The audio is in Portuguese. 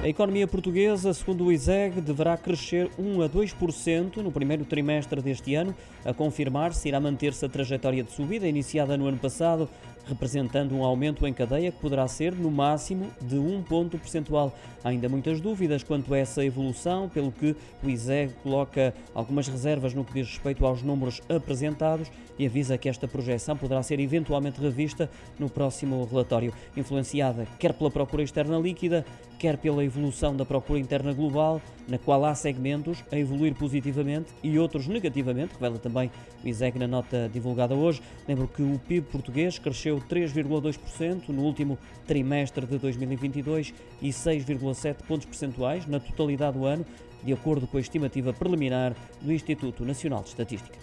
A economia portuguesa, segundo o ISEG, deverá crescer 1 a 2% no primeiro trimestre deste ano. A confirmar-se, irá manter-se a trajetória de subida iniciada no ano passado, representando um aumento em cadeia que poderá ser, no máximo, de 1 ponto percentual. Há ainda muitas dúvidas quanto a essa evolução, pelo que o ISEG coloca algumas reservas no que diz respeito aos números apresentados e avisa que esta projeção poderá ser eventualmente revista no próximo relatório, influenciada quer pela procura externa líquida, quer pela evolução da procura interna global, na qual há segmentos a evoluir positivamente e outros negativamente, revela também o ISEG na nota divulgada hoje. Lembro que o PIB português cresceu 3,2% no último trimestre de 2022 e 6,7 pontos percentuais na totalidade do ano, de acordo com a estimativa preliminar do Instituto Nacional de Estatística.